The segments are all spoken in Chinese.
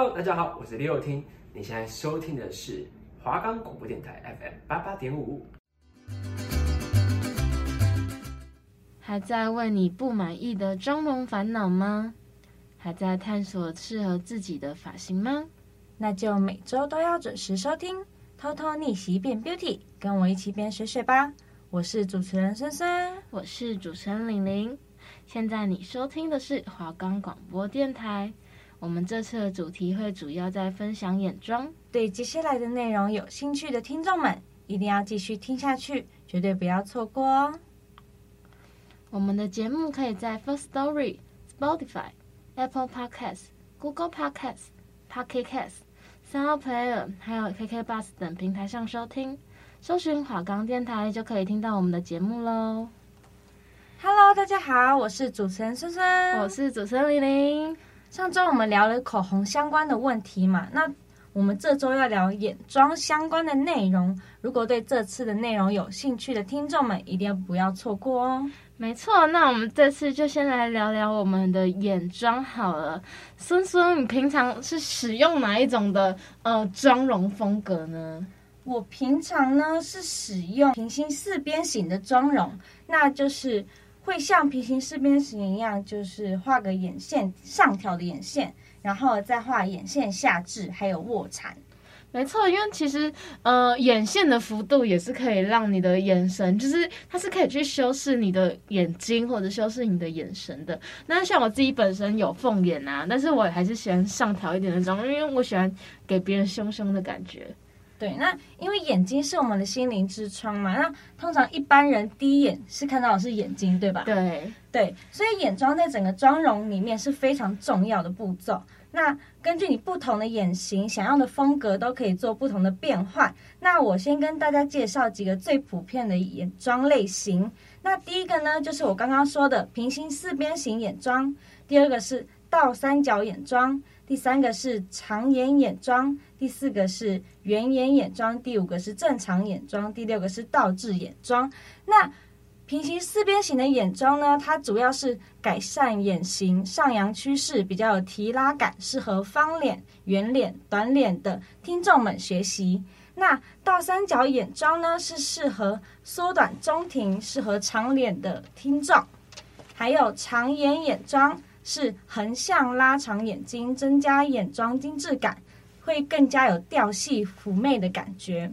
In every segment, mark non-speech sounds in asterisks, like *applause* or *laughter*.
Hello，大家好，我是李友听。你现在收听的是华冈广播电台 FM 八八点五。还在为你不满意的妆容烦恼吗？还在探索适合自己的发型吗？那就每周都要准时收听《偷偷逆袭变 Beauty》，跟我一起变水水吧。我是主持人孙孙，我是主持人玲玲。现在你收听的是华冈广播电台。我们这次的主题会主要在分享眼妆，对接下来的内容有兴趣的听众们，一定要继续听下去，绝对不要错过哦。我们的节目可以在 First Story、Spotify、Apple Podcasts、Google Podcasts、Pocket Casts、Sound Player，还有 KK Bus 等平台上收听，搜寻华冈电台就可以听到我们的节目喽。Hello，大家好，我是主持人孙孙，我是主持人玲玲。上周我们聊了口红相关的问题嘛，那我们这周要聊眼妆相关的内容。如果对这次的内容有兴趣的听众们，一定不要错过哦。没错，那我们这次就先来聊聊我们的眼妆好了。孙孙，你平常是使用哪一种的呃妆容风格呢？我平常呢是使用平行四边形的妆容，那就是。会像平行四边形一样，就是画个眼线上挑的眼线，然后再画眼线下至，还有卧蚕。没错，因为其实呃，眼线的幅度也是可以让你的眼神，就是它是可以去修饰你的眼睛或者修饰你的眼神的。那像我自己本身有凤眼啊，但是我还是喜欢上挑一点的妆，因为我喜欢给别人凶凶的感觉。对，那因为眼睛是我们的心灵之窗嘛，那通常一般人第一眼是看到的是眼睛，对吧？对对，所以眼妆在整个妆容里面是非常重要的步骤。那根据你不同的眼型，想要的风格都可以做不同的变换。那我先跟大家介绍几个最普遍的眼妆类型。那第一个呢，就是我刚刚说的平行四边形眼妆；第二个是倒三角眼妆；第三个是长眼眼妆。第四个是圆眼眼妆，第五个是正常眼妆，第六个是倒置眼妆。那平行四边形的眼妆呢，它主要是改善眼型上扬趋势，比较有提拉感，适合方脸、圆脸、短脸的听众们学习。那倒三角眼妆呢，是适合缩短中庭、适合长脸的听众。还有长眼眼妆是横向拉长眼睛，增加眼妆精致感。会更加有调戏妩媚的感觉。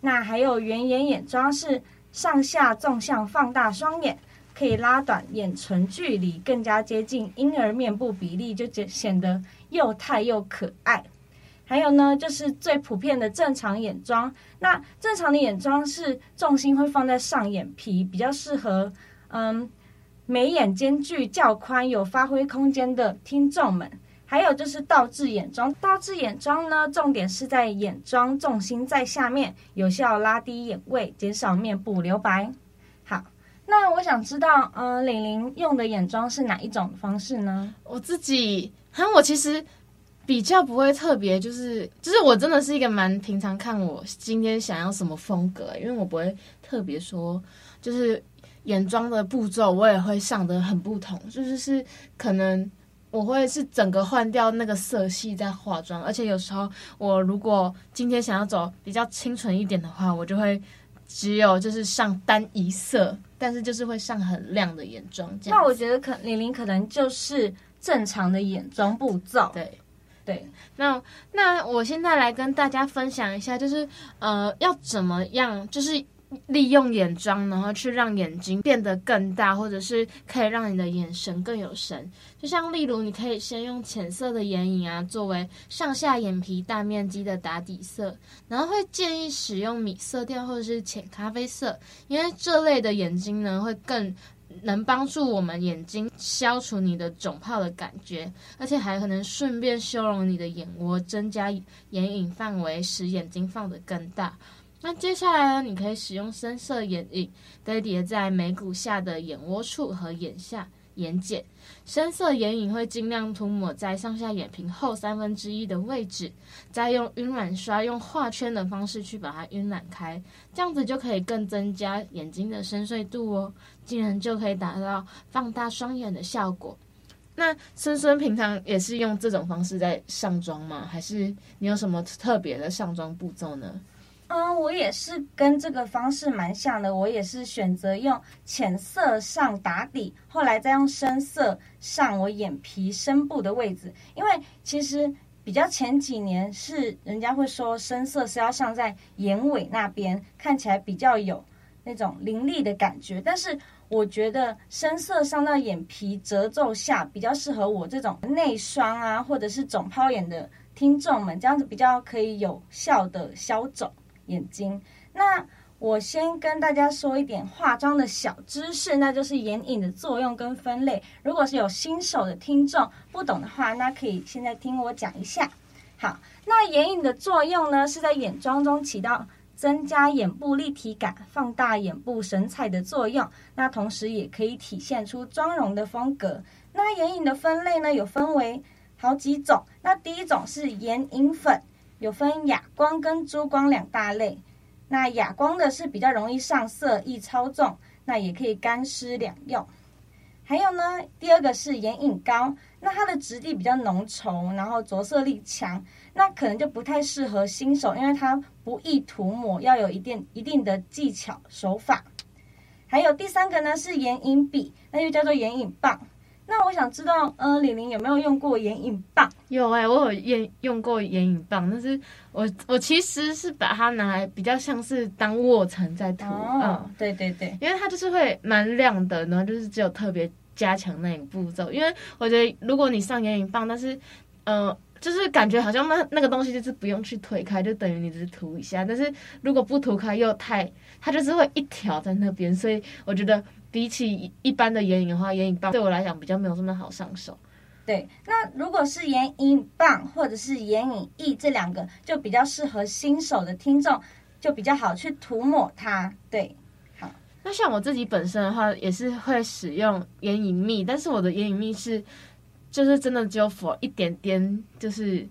那还有圆眼眼妆是上下纵向放大双眼，可以拉短眼唇距离，更加接近婴儿面部比例，就显得又态又可爱。还有呢，就是最普遍的正常眼妆。那正常的眼妆是重心会放在上眼皮，比较适合嗯眉眼间距较宽、有发挥空间的听众们。还有就是倒置眼妆，倒置眼妆呢，重点是在眼妆重心在下面，有效拉低眼位，减少面部留白。好，那我想知道，嗯、呃，玲玲用的眼妆是哪一种方式呢？我自己，哈，我其实比较不会特别，就是，就是我真的是一个蛮平常看我今天想要什么风格，因为我不会特别说，就是眼妆的步骤我也会上的很不同，就是是可能。我会是整个换掉那个色系再化妆，而且有时候我如果今天想要走比较清纯一点的话，我就会只有就是上单一色，但是就是会上很亮的眼妆。那我觉得可玲玲可能就是正常的眼妆步骤。对对，那那我现在来跟大家分享一下，就是呃要怎么样，就是。利用眼妆，然后去让眼睛变得更大，或者是可以让你的眼神更有神。就像例如，你可以先用浅色的眼影啊，作为上下眼皮大面积的打底色，然后会建议使用米色调或者是浅咖啡色，因为这类的眼睛呢，会更能帮助我们眼睛消除你的肿泡的感觉，而且还可能顺便修容你的眼窝，增加眼影范围，使眼睛放得更大。那接下来呢，你可以使用深色眼影堆叠在眉骨下的眼窝处和眼下眼睑。深色眼影会尽量涂抹在上下眼皮后三分之一的位置，再用晕染刷用画圈的方式去把它晕染开，这样子就可以更增加眼睛的深邃度哦，进而就可以达到放大双眼的效果。那孙孙平常也是用这种方式在上妆吗？还是你有什么特别的上妆步骤呢？嗯，我也是跟这个方式蛮像的。我也是选择用浅色上打底，后来再用深色上我眼皮深部的位置。因为其实比较前几年是人家会说深色是要上在眼尾那边，看起来比较有那种凌厉的感觉。但是我觉得深色上到眼皮褶皱下比较适合我这种内双啊，或者是肿泡眼的听众们，这样子比较可以有效的消肿。眼睛，那我先跟大家说一点化妆的小知识，那就是眼影的作用跟分类。如果是有新手的听众不懂的话，那可以现在听我讲一下。好，那眼影的作用呢，是在眼妆中起到增加眼部立体感、放大眼部神采的作用。那同时也可以体现出妆容的风格。那眼影的分类呢，有分为好几种。那第一种是眼影粉。有分哑光跟珠光两大类，那哑光的是比较容易上色、易操纵，那也可以干湿两用。还有呢，第二个是眼影膏，那它的质地比较浓稠，然后着色力强，那可能就不太适合新手，因为它不易涂抹，要有一定一定的技巧手法。还有第三个呢是眼影笔，那又叫做眼影棒。那我想知道，呃，李玲有没有用过眼影棒？有哎、欸，我有用用过眼影棒，但是我我其实是把它拿来比较像是当卧蚕在涂。哦、嗯，对对对，因为它就是会蛮亮的，然后就是只有特别加强那个步骤。因为我觉得如果你上眼影棒，但是，呃，就是感觉好像那那个东西就是不用去推开，就等于你只是涂一下。但是如果不涂开又太，它就是会一条在那边，所以我觉得。比起一般的眼影的话，眼影棒对我来讲比较没有这么好上手。对，那如果是眼影棒或者是眼影液这两个，就比较适合新手的听众，就比较好去涂抹它。对，好。那像我自己本身的话，也是会使用眼影蜜，但是我的眼影蜜是，就是真的只有 for 一点点，就是。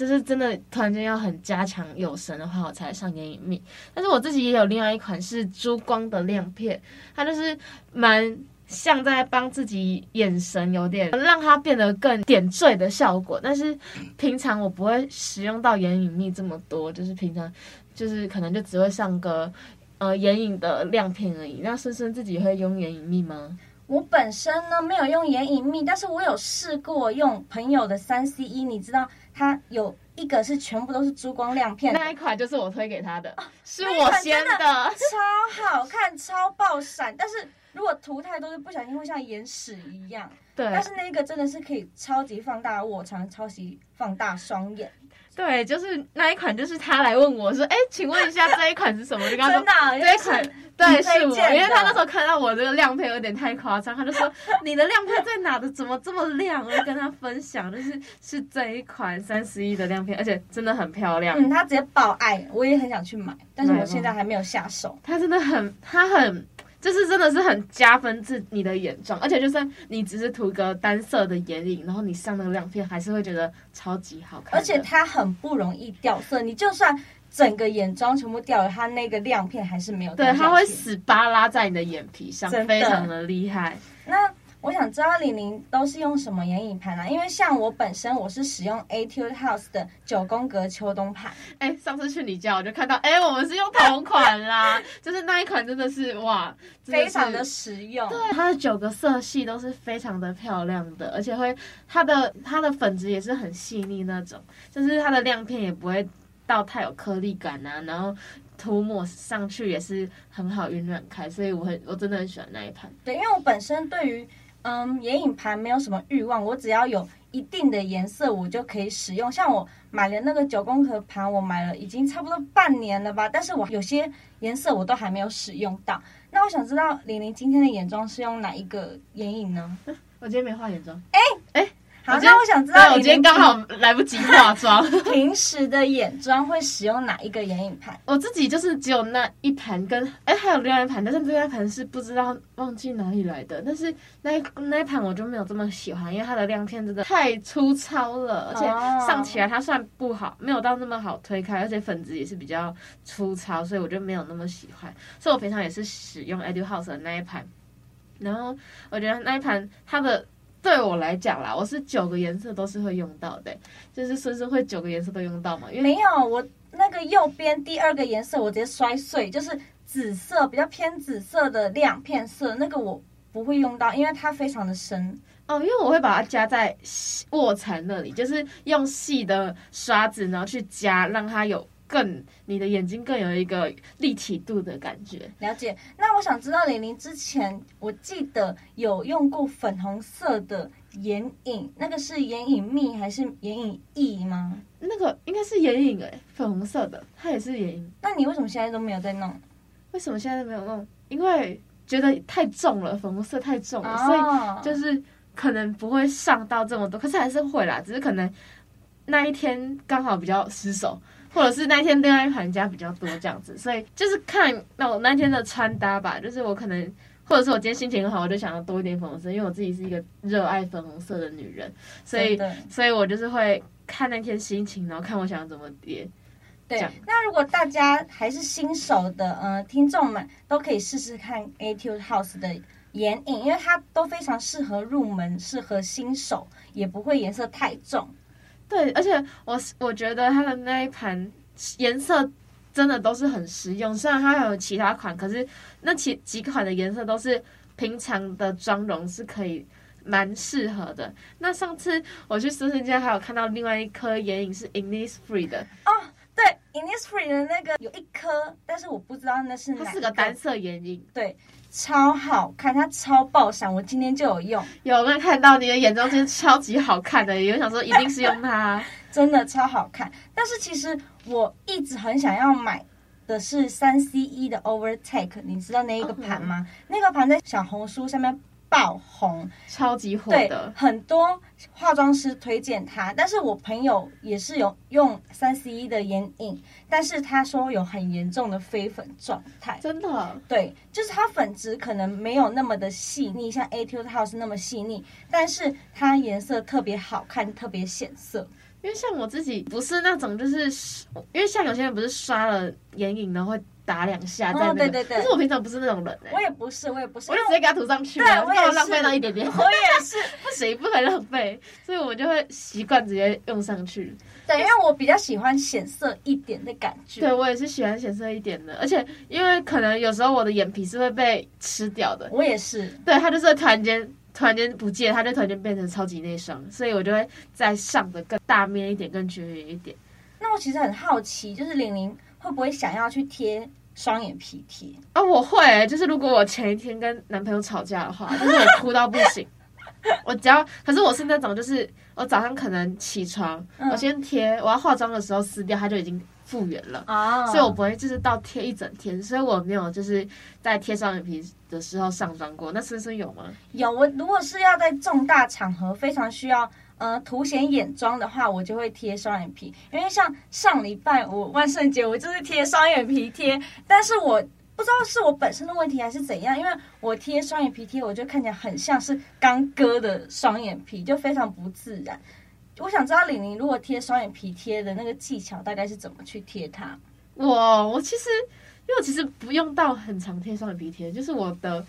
就是真的，突然间要很加强有神的话，我才上眼影蜜。但是我自己也有另外一款是珠光的亮片，它就是蛮像在帮自己眼神有点让它变得更点缀的效果。但是平常我不会使用到眼影蜜这么多，就是平常就是可能就只会上个呃眼影的亮片而已。那深深自己会用眼影蜜吗？我本身呢没有用眼影蜜，但是我有试过用朋友的三 C E，你知道。它有一个是全部都是珠光亮片，那一款就是我推给他的，是我先的，超好看，超爆闪。但是如果涂太多，就不小心会像眼屎一样。对，但是那个真的是可以超级放大卧蚕，超级放大双眼。对，就是那一款，就是他来问我说：“哎，请问一下这一款是什么？”就跟他说：“这一款，对，是我。”因为他那时候看到我这个亮片有点太夸张，他就说：“你的亮片在哪的？怎么这么亮？”我就跟他分享，就是是这一款三十一的亮片，而且真的很漂亮。嗯，他直接爆爱，我也很想去买，但是我现在还没有下手。他真的很，他很。就是真的是很加分自你的眼妆，而且就算你只是涂个单色的眼影，然后你上那个亮片，还是会觉得超级好看。而且它很不容易掉色，你就算整个眼妆全部掉了，它那个亮片还是没有掉。对，它会死扒拉在你的眼皮上，非常的厉害。那。我想知道玲玲都是用什么眼影盘啊？因为像我本身我是使用 Etude House 的九宫格秋冬盘。哎、欸，上次去你家我就看到，哎、欸，我们是用同款啦，就是那一款真的是哇，非常的实用。对，它的九个色系都是非常的漂亮的，而且会它的它的粉质也是很细腻那种，就是它的亮片也不会到太有颗粒感啊，然后涂抹上去也是很好晕染开，所以我很我真的很喜欢那一盘。对，因为我本身对于嗯，眼影盘没有什么欲望，我只要有一定的颜色，我就可以使用。像我买了那个九宫格盘，我买了已经差不多半年了吧，但是我有些颜色我都还没有使用到。那我想知道玲玲今天的眼妆是用哪一个眼影呢？*laughs* 我今天没画眼妆。哎哎。好，那我想知道，我今天刚好来不及化妆。*laughs* 平时的眼妆会使用哪一个眼影盘？我自己就是只有那一盘，跟哎还有另外一盘，但是另外一盘是不知道忘记哪里来的。但是那那一盘我就没有这么喜欢，因为它的亮片真的太粗糙了，而且上起来它算不好，没有到那么好推开，而且粉质也是比较粗糙，所以我就没有那么喜欢。所以我平常也是使用 Etude House 的那一盘，然后我觉得那一盘它的。对我来讲啦，我是九个颜色都是会用到的，就是孙孙会九个颜色都用到嘛？因为没有，我那个右边第二个颜色我直接摔碎，就是紫色比较偏紫色的亮片色，那个我不会用到，因为它非常的深。哦，因为我会把它加在卧蚕那里，就是用细的刷子，然后去加，让它有更你的眼睛更有一个立体度的感觉。了解。那我想知道玲玲之前，我记得有用过粉红色的眼影，那个是眼影蜜还是眼影液吗？那个应该是眼影诶，粉红色的，它也是眼影。那你为什么现在都没有在弄？为什么现在都没有弄？因为觉得太重了，粉红色太重了，哦、所以就是。可能不会上到这么多，可是还是会啦。只是可能那一天刚好比较失手，或者是那一天恋爱玩家比较多这样子，所以就是看那我那天的穿搭吧。就是我可能，或者是我今天心情很好，我就想要多一点粉红色，因为我自己是一个热爱粉红色的女人，所以所以我就是会看那天心情，然后看我想要怎么叠。对，那如果大家还是新手的呃听众们，都可以试试看 Etude House 的。眼影，因为它都非常适合入门，适合新手，也不会颜色太重。对，而且我我觉得它的那一盘颜色真的都是很实用。虽然它还有其他款，可是那几几款的颜色都是平常的妆容是可以蛮适合的。那上次我去孙孙家还有看到另外一颗眼影是 Innisfree 的哦，对，Innisfree 的那个有一颗，但是我不知道那是哪。它是个单色眼影，对。超好看，它超爆闪，我今天就有用。有没有看到你的眼妆真的超级好看的？有想说一定是用它，*laughs* 真的超好看。但是其实我一直很想要买的是三 CE 的 Overtake，你知道那一个盘吗？Oh, 那个盘在小红书上面。爆红，超级火的，很多化妆师推荐它。但是我朋友也是有用三 CE 的眼影，但是他说有很严重的飞粉状态。真的？对，就是它粉质可能没有那么的细腻，像 Etude House 那么细腻，但是它颜色特别好看，特别显色。因为像我自己不是那种，就是因为像有些人不是刷了眼影然后会。打两下在那个，对对对。可是我平常不是那种人，我也不是，我也不是，我就直接给它涂上去，对，我也浪费到一点点。我也是，*laughs* 不行，不可以浪费，所以我就会习惯直接用上去。对，因为我比较喜欢显色一点的感觉。对，我也是喜欢显色一点的，而且因为可能有时候我的眼皮是会被吃掉的，我也是。对，它就是突然间突然间不见，他就突然间变成超级内双，所以我就会再上的更大面一点，更绝缘一点。那我其实很好奇，就是玲玲会不会想要去贴？双眼皮贴啊，我会，就是如果我前一天跟男朋友吵架的话，就是我哭到不行，*laughs* 我只要，可是我是那种，就是我早上可能起床，嗯、我先贴，我要化妆的时候撕掉，它就已经复原了啊，所以我不会就是到贴一整天，所以我没有就是在贴双眼皮的时候上妆过。那孙孙有吗？有，我如果是要在重大场合非常需要。呃，凸显眼妆的话，我就会贴双眼皮，因为像上礼拜我万圣节，我就是贴双眼皮贴，但是我不知道是我本身的问题还是怎样，因为我贴双眼皮贴，我就看起来很像是刚割的双眼皮，就非常不自然。我想知道玲玲如果贴双眼皮贴的那个技巧大概是怎么去贴它？我我其实因为我其实不用到很常贴双眼皮贴，就是我的。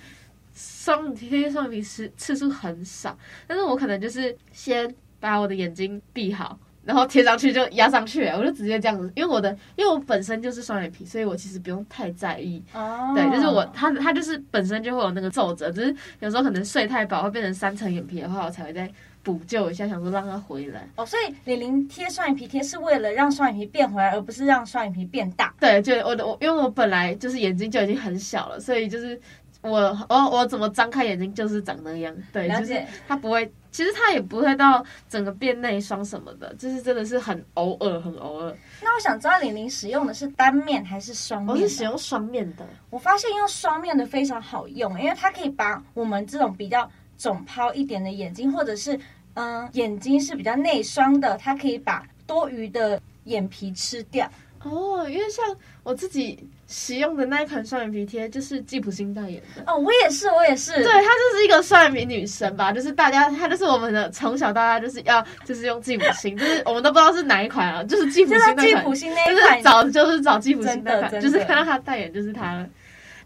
双贴双眼皮次次数很少，但是我可能就是先把我的眼睛闭好，然后贴上去就压上去，我就直接这样子，因为我的因为我本身就是双眼皮，所以我其实不用太在意。哦，对，就是我它它就是本身就会有那个皱褶，只是有时候可能睡太饱会变成三层眼皮的话，我才会再补救一下，想说让它回来。哦，所以玲玲贴双眼皮贴是为了让双眼皮变回来，而不是让双眼皮变大。对，就我的我因为我本来就是眼睛就已经很小了，所以就是。*laughs* 我我我怎么张开眼睛就是长那样，对，就是它不会，其实它也不会到整个变内双什么的，就是真的是很偶尔，很偶尔。那我想知道玲玲使用的是单面还是双面？我是使用双面的。我发现用双面的非常好用，因为它可以把我们这种比较肿泡一点的眼睛，或者是嗯眼睛是比较内双的，它可以把多余的眼皮吃掉。哦，因为像我自己使用的那一款双眼皮贴，就是吉普星代言的。哦，我也是，我也是。对，她就是一个双眼皮女神吧，就是大家，她就是我们的从小到大就是要就是用吉普星，就是我们都不知道是哪一款啊，就是吉普星那款。吉普星那一款，就是找就是找吉普星那款，就是看到她代言就是她了。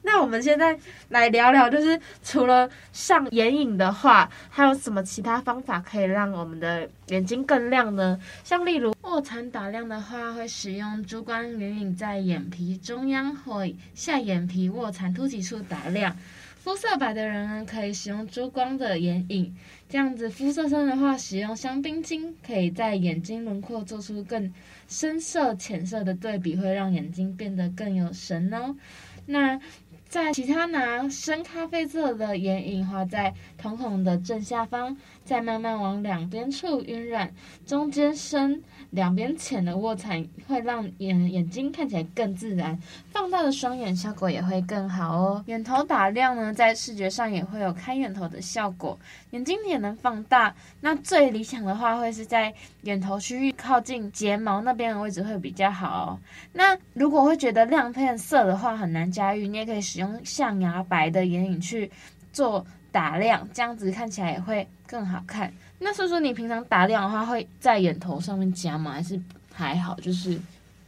那我们现在来聊聊，就是除了上眼影的话，还有什么其他方法可以让我们的眼睛更亮呢？像例如卧蚕打亮的话，会使用珠光眼影在眼皮中央或下眼皮卧蚕凸起处打亮。肤色白的人呢，可以使用珠光的眼影。这样子肤色深的话，使用香槟金，可以在眼睛轮廓做出更深色、浅色的对比，会让眼睛变得更有神哦。那在其他拿深咖啡色的眼影画在瞳孔的正下方，再慢慢往两边处晕染，中间深。两边浅的卧蚕会让眼眼睛看起来更自然，放大的双眼效果也会更好哦。眼头打亮呢，在视觉上也会有开眼头的效果，眼睛也能放大。那最理想的话，会是在眼头区域靠近睫毛那边的位置会比较好哦。那如果会觉得亮片色的话很难驾驭，你也可以使用象牙白的眼影去做打亮，这样子看起来也会更好看。那说说你平常打亮的话，会在眼头上面加吗？还是还好？就是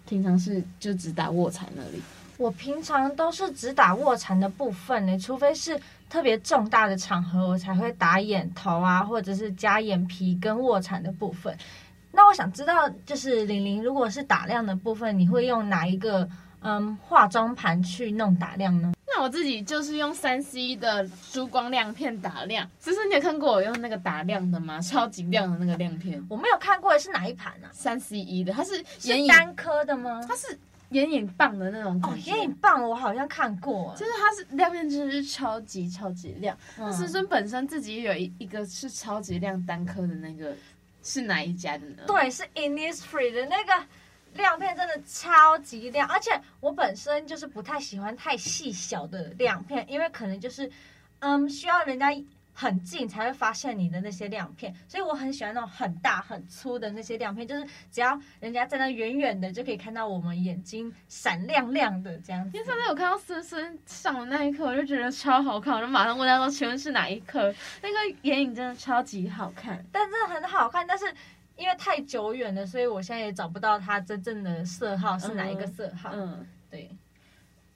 平常是就只打卧蚕那里。我平常都是只打卧蚕的部分呢，除非是特别重大的场合，我才会打眼头啊，或者是加眼皮跟卧蚕的部分。那我想知道，就是玲玲，如果是打亮的部分，你会用哪一个嗯化妆盘去弄打亮呢？那我自己就是用三 C 的珠光亮片打亮。其实你有看过我用那个打亮的吗？超级亮的那个亮片，我没有看过，是哪一盘呢？三 C 一的，它是眼影单颗的吗？它是眼影棒的那种。哦，眼影棒我好像看过，就是它是亮片，真的是超级超级亮。那师尊本身自己有一一个是超级亮单颗的那个，是哪一家的呢？对，是 Innisfree 的那个。亮片真的超级亮，而且我本身就是不太喜欢太细小的亮片，因为可能就是，嗯，需要人家很近才会发现你的那些亮片，所以我很喜欢那种很大很粗的那些亮片，就是只要人家站在那远远的就可以看到我们眼睛闪亮亮的这样子。因为上次我看到森森上的那一刻，我就觉得超好看，我就马上问他说：“请问是哪一颗？”那个眼影真的超级好看，但真的很好看，但是。因为太久远了，所以我现在也找不到它真正的色号是哪一个色号。嗯，嗯，对。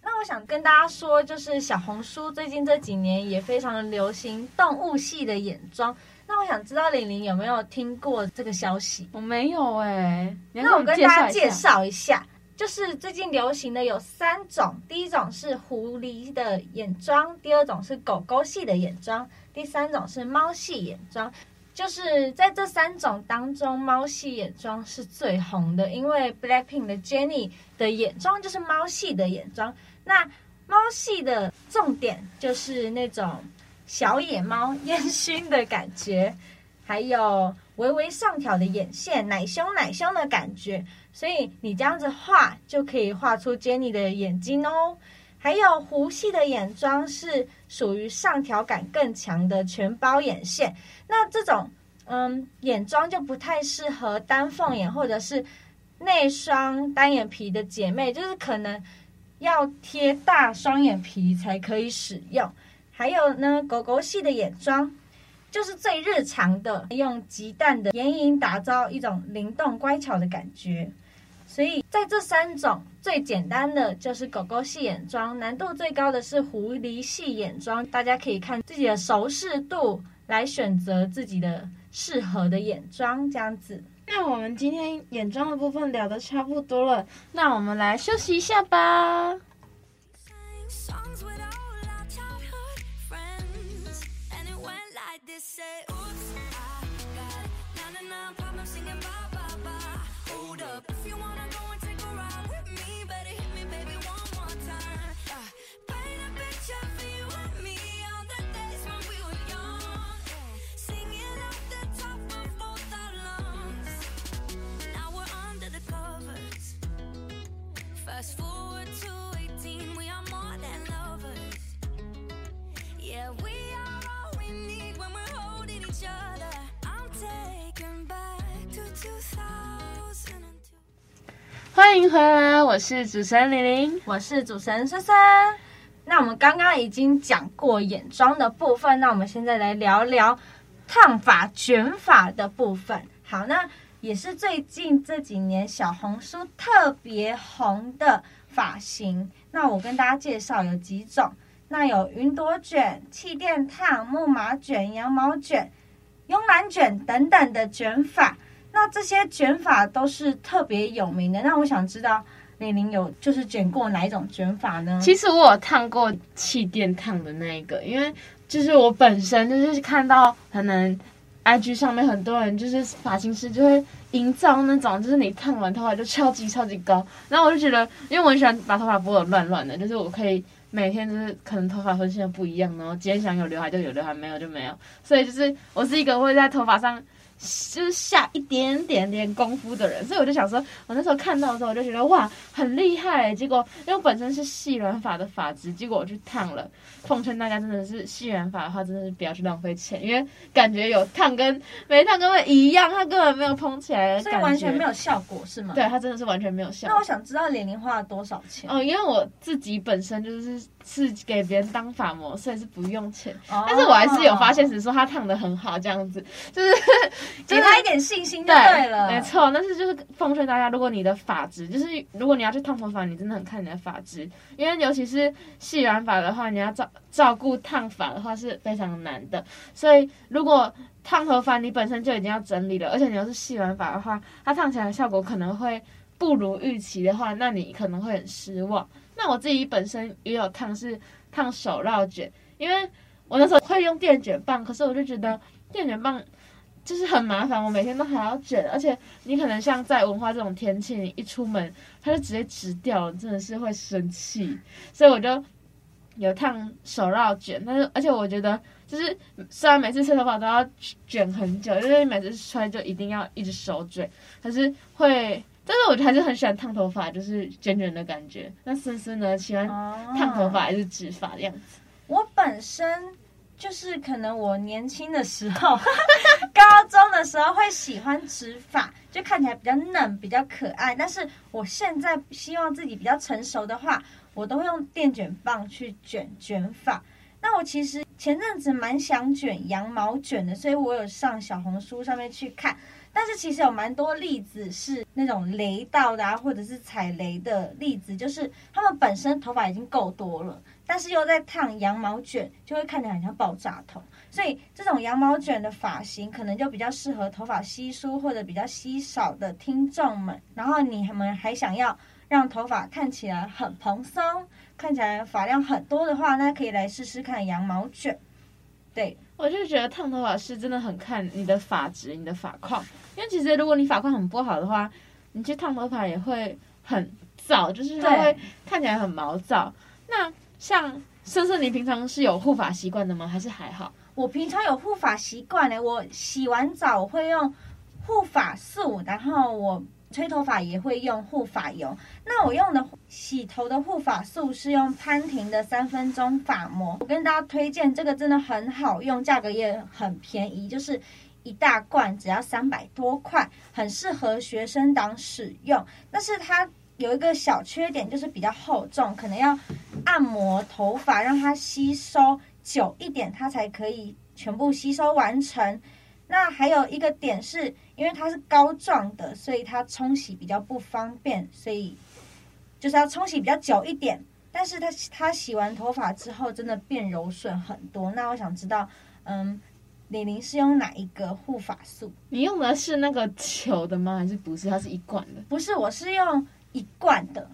那我想跟大家说，就是小红书最近这几年也非常的流行动物系的眼妆。那我想知道玲玲有没有听过这个消息？我没有哎、欸。那我跟大家介绍一下，就是最近流行的有三种，第一种是狐狸的眼妆，第二种是狗狗系的眼妆，第三种是猫系眼妆。就是在这三种当中，猫系眼妆是最红的，因为 Blackpink 的 Jennie 的眼妆就是猫系的眼妆。那猫系的重点就是那种小野猫烟熏的感觉，还有微微上挑的眼线，奶凶奶凶的感觉。所以你这样子画就可以画出 Jennie 的眼睛哦。还有狐系的眼妆是属于上挑感更强的全包眼线，那这种嗯眼妆就不太适合单凤眼或者是内双单眼皮的姐妹，就是可能要贴大双眼皮才可以使用。还有呢，狗狗系的眼妆就是最日常的，用极淡的眼影打造一种灵动乖巧的感觉。所以在这三种最简单的就是狗狗系眼妆，难度最高的是狐狸系眼妆。大家可以看自己的熟视度来选择自己的适合的眼妆，这样子。那我们今天眼妆的部分聊得差不多了，那我们来休息一下吧。up. If you wanna go and take a ride with me, better hit me, baby, one more time. Uh, paint a picture for you and me on the days when we were young. Singing at the top of both our lungs. Now we're under the covers. Fast forward. 欢迎回来，我是主持人玲玲，我是主持人孙孙。那我们刚刚已经讲过眼妆的部分，那我们现在来聊聊烫发卷发的部分。好，那也是最近这几年小红书特别红的发型。那我跟大家介绍有几种，那有云朵卷、气垫烫、木马卷、羊毛卷、慵懒卷等等的卷法。那这些卷法都是特别有名的。那我想知道。李玲有就是卷过哪一种卷法呢？其实我有烫过气垫烫的那一个，因为就是我本身就是看到可能 IG 上面很多人就是发型师就会营造那种，就是你烫完头发就超级超级高，然后我就觉得，因为我很喜欢把头发拨的乱乱的，就是我可以每天就是可能头发分线的不一样，然后今天想有刘海就有刘海，没有就没有，所以就是我是一个会在头发上。就是下一点点点功夫的人，所以我就想说，我那时候看到的时候，我就觉得哇，很厉害。结果因为我本身是细软发的发质，结果我去烫了。奉劝大家，真的是细软发的话，真的是不要去浪费钱，因为感觉有烫跟没烫根本一样，它根本没有蓬起来，所以完全没有效果，是吗？对，它真的是完全没有效果。那我想知道玲玲花了多少钱？哦，因为我自己本身就是。是给别人当发模，所以是不用钱。Oh, 但是我还是有发现，只是说他烫得很好，这样子就是 *laughs* 给他一点信心就对了。对没错，但是就是奉劝大家，如果你的发质，就是如果你要去烫头发，你真的很看你的发质，因为尤其是细软发的话，你要照照顾烫发的话是非常难的。所以如果烫头发你本身就已经要整理了，而且你又是细软发的话，它烫起来的效果可能会不如预期的话，那你可能会很失望。那我自己本身也有烫，是烫手绕卷，因为我那时候会用电卷棒，可是我就觉得电卷棒就是很麻烦，我每天都还要卷，而且你可能像在文化这种天气，你一出门它就直接直掉了，真的是会生气，所以我就有烫手绕卷，但是而且我觉得就是虽然每次吹头发都要卷很久，因为每次吹就一定要一直手卷，可是会。但是我还是很喜欢烫头发，就是卷卷的感觉。那思思呢？喜欢烫头发还是直发的样子？我本身就是可能我年轻的时候，*laughs* 高中的时候会喜欢直发，就看起来比较嫩、比较可爱。但是我现在希望自己比较成熟的话，我都会用电卷棒去卷卷发。那我其实前阵子蛮想卷羊毛卷的，所以我有上小红书上面去看。但是其实有蛮多例子是那种雷到的啊，或者是踩雷的例子，就是他们本身头发已经够多了，但是又在烫羊毛卷，就会看起来很像爆炸头。所以这种羊毛卷的发型可能就比较适合头发稀疏或者比较稀少的听众们。然后你们还想要让头发看起来很蓬松，看起来发量很多的话，那可以来试试看羊毛卷。对。我就觉得烫头发是真的很看你的发质、你的发况，因为其实如果你发况很不好的话，你去烫头发也会很燥，就是它会看起来很毛躁。那像思思，你平常是有护发习惯的吗？还是还好？我平常有护发习惯呢，我洗完澡我会用护发素，然后我。吹头发也会用护发油，那我用的洗头的护发素是用潘婷的三分钟发膜。我跟大家推荐这个真的很好用，价格也很便宜，就是一大罐只要三百多块，很适合学生党使用。但是它有一个小缺点，就是比较厚重，可能要按摩头发让它吸收久一点，它才可以全部吸收完成。那还有一个点是，因为它是膏状的，所以它冲洗比较不方便，所以就是要冲洗比较久一点。但是它它洗完头发之后，真的变柔顺很多。那我想知道，嗯，李玲是用哪一个护发素？你用的是那个球的吗？还是不是？它是一罐的？不是，我是用一罐的，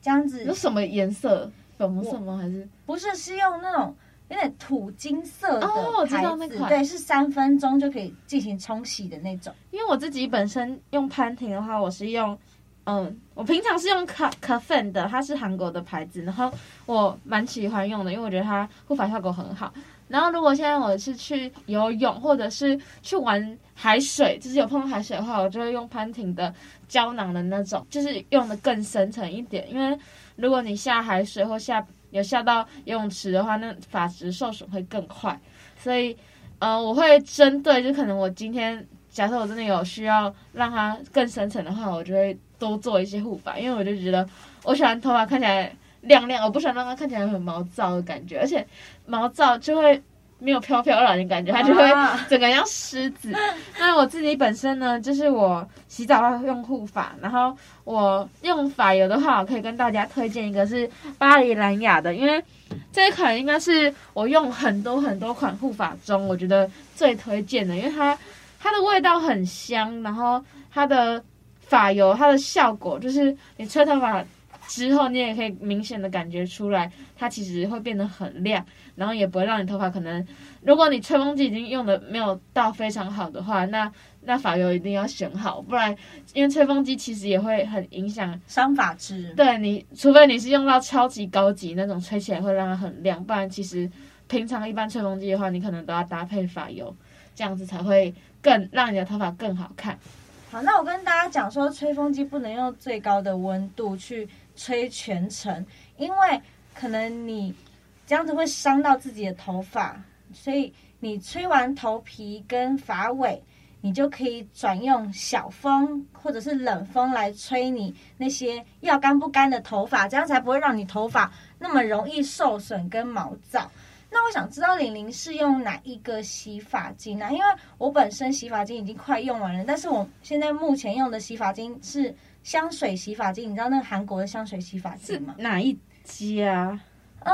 这样子。有什么颜色？粉红色吗？还是？不是，是用那种。有点土金色的哦，我知道那款，对，是三分钟就可以进行冲洗的那种。因为我自己本身用潘婷的话，我是用，嗯，我平常是用卡卡粉的，它是韩国的牌子，然后我蛮喜欢用的，因为我觉得它护发效果很好。然后如果现在我是去游泳或者是去玩海水，就是有碰到海水的话，我就会用潘婷的胶囊的那种，就是用的更深层一点。因为如果你下海水或下有下到游泳池的话，那发质受损会更快，所以，呃，我会针对，就可能我今天假设我真的有需要让它更深层的话，我就会多做一些护发，因为我就觉得我喜欢头发看起来亮亮，我不喜欢让它看起来很毛躁的感觉，而且毛躁就会没有飘飘然的感觉，它就会整个像狮子。*laughs* 那我自己本身呢，就是我洗澡要用护发，然后我用发油的话，我可以跟大家推荐一个是巴黎兰雅的，因为这一款应该是我用很多很多款护发中，我觉得最推荐的，因为它它的味道很香，然后它的发油它的效果就是你吹头发。之后你也可以明显的感觉出来，它其实会变得很亮，然后也不会让你头发可能，如果你吹风机已经用的没有到非常好的话，那那发油一定要选好，不然因为吹风机其实也会很影响伤发质。对，你除非你是用到超级高级那种，吹起来会让它很亮，不然其实平常一般吹风机的话，你可能都要搭配发油，这样子才会更让你的头发更好看。好，那我跟大家讲说，吹风机不能用最高的温度去。吹全程，因为可能你这样子会伤到自己的头发，所以你吹完头皮跟发尾，你就可以转用小风或者是冷风来吹你那些要干不干的头发，这样才不会让你头发那么容易受损跟毛躁。那我想知道玲玲是用哪一个洗发精呢？因为我本身洗发精已经快用完了，但是我现在目前用的洗发精是。香水洗发精，你知道那个韩国的香水洗发精吗？哪一家？呃，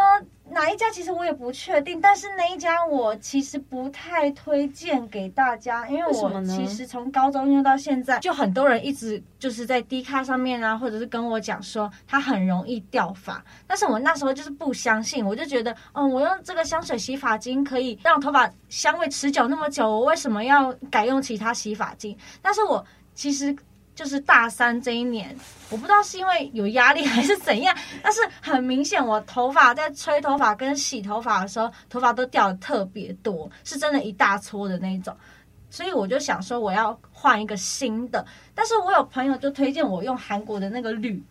哪一家其实我也不确定，但是那一家我其实不太推荐给大家，因为我其实从高中用到现在，就很多人一直就是在 D 卡上面啊，或者是跟我讲说它很容易掉发，但是我那时候就是不相信，我就觉得，嗯，我用这个香水洗发精可以让头发香味持久那么久，我为什么要改用其他洗发精？但是我其实。就是大三这一年，我不知道是因为有压力 *laughs* 还是怎样，但是很明显，我头发在吹头发跟洗头发的时候，头发都掉的特别多，是真的一大撮的那种。所以我就想说，我要换一个新的。但是我有朋友就推荐我用韩国的那个铝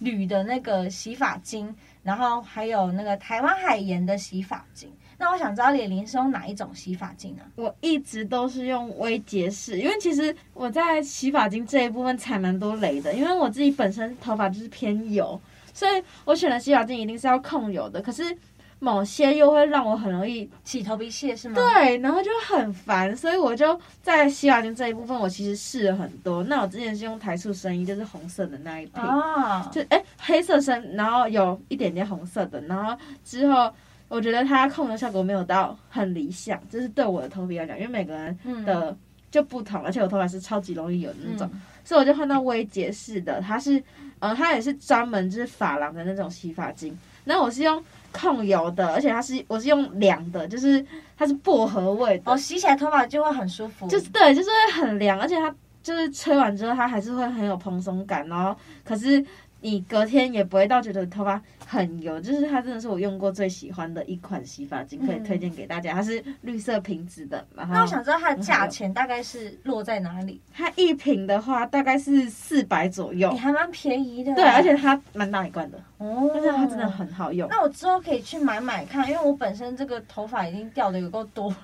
铝的那个洗发精，然后还有那个台湾海盐的洗发精。那我想知道李玲是用哪一种洗发精呢？我一直都是用微洁士，因为其实我在洗发精这一部分踩蛮多雷的，因为我自己本身头发就是偏油，所以我选的洗发精一定是要控油的。可是某些又会让我很容易起头皮屑，是吗？对，然后就很烦，所以我就在洗发精这一部分，我其实试了很多。那我之前是用台塑生医，就是红色的那一瓶啊，就哎黑色深，然后有一点点红色的，然后之后。我觉得它控的效果没有到很理想，就是对我的头皮来讲，因为每个人的就不同，而且我头发是超级容易油的那种，所以我就换到威洁式的，它是，呃，它也是专门就是发廊的那种洗发精。那我是用控油的，而且它是我是用凉的，就是它是薄荷味的，哦，洗起来头发就会很舒服，就是对，就是会很凉，而且它就是吹完之后它还是会很有蓬松感，然后可是。你隔天也不会到觉得头发很油，就是它真的是我用过最喜欢的一款洗发精，可以推荐给大家。它是绿色瓶子的，然后那我想知道它的价钱大概是落在哪里？它一瓶的话大概是四百左右，你还蛮便宜的。对，而且它蛮大一罐的哦，但是它真的很好用。那我之后可以去买买看，因为我本身这个头发已经掉的有够多了，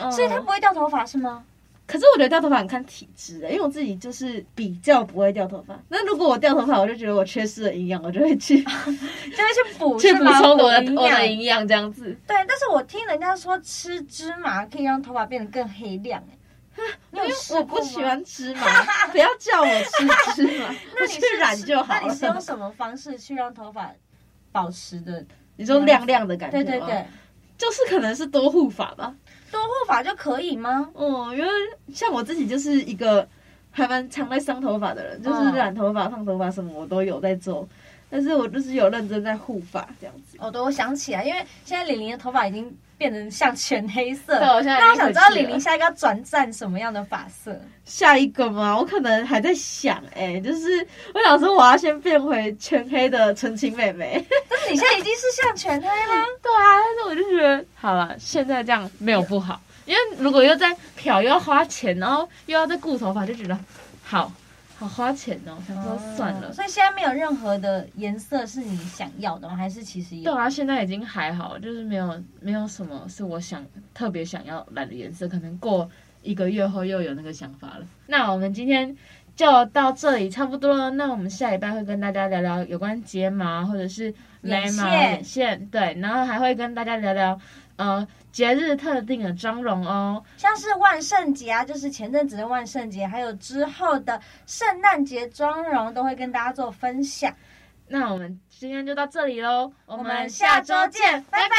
嗯，所以它不会掉头发是吗？可是我觉得掉头发很看体质的，因为我自己就是比较不会掉头发。那如果我掉头发，我就觉得我缺失了营养，我就会去 *laughs* 就会去补去补充我的我的营养这样子。对，但是我听人家说吃芝麻可以让头发变得更黑亮，*laughs* 哎，因为我不喜欢芝麻，不要叫我吃芝麻，*laughs* 那你去染就好了。那你是用什么方式去让头发保持的？你说亮亮的感觉？对对对，就是可能是多护发吧。多护发就可以吗？哦、嗯，因为像我自己就是一个还蛮常在伤头发的人，就是染头发、烫头发什么我都有在做，但是我就是有认真在护发这样子。哦，对，我想起来，因为现在玲玲的头发已经变成像全黑色，对，我现在那我想知道玲玲下一个要转战什么样的发色？下一个吗？我可能还在想、欸，哎，就是我想说我要先变回全黑的纯情妹妹。*laughs* 但是你现在已经是像全黑了，*laughs* 对啊，但是我就觉得好了，现在这样没有不好，因为如果又在漂又要花钱，然后又要再顾头发，就觉得好好花钱哦。想说算了、嗯，所以现在没有任何的颜色是你想要的吗？还是其实有？对啊，现在已经还好，就是没有没有什么是我想特别想要染的颜色，可能过。一个月后又有那个想法了。那我们今天就到这里差不多了。那我们下礼拜会跟大家聊聊有关睫毛或者是眉毛、眼线，对，然后还会跟大家聊聊呃节日特定的妆容哦，像是万圣节啊，就是前阵子的万圣节，还有之后的圣诞节妆容都会跟大家做分享。那我们今天就到这里喽，我们下周见，拜拜。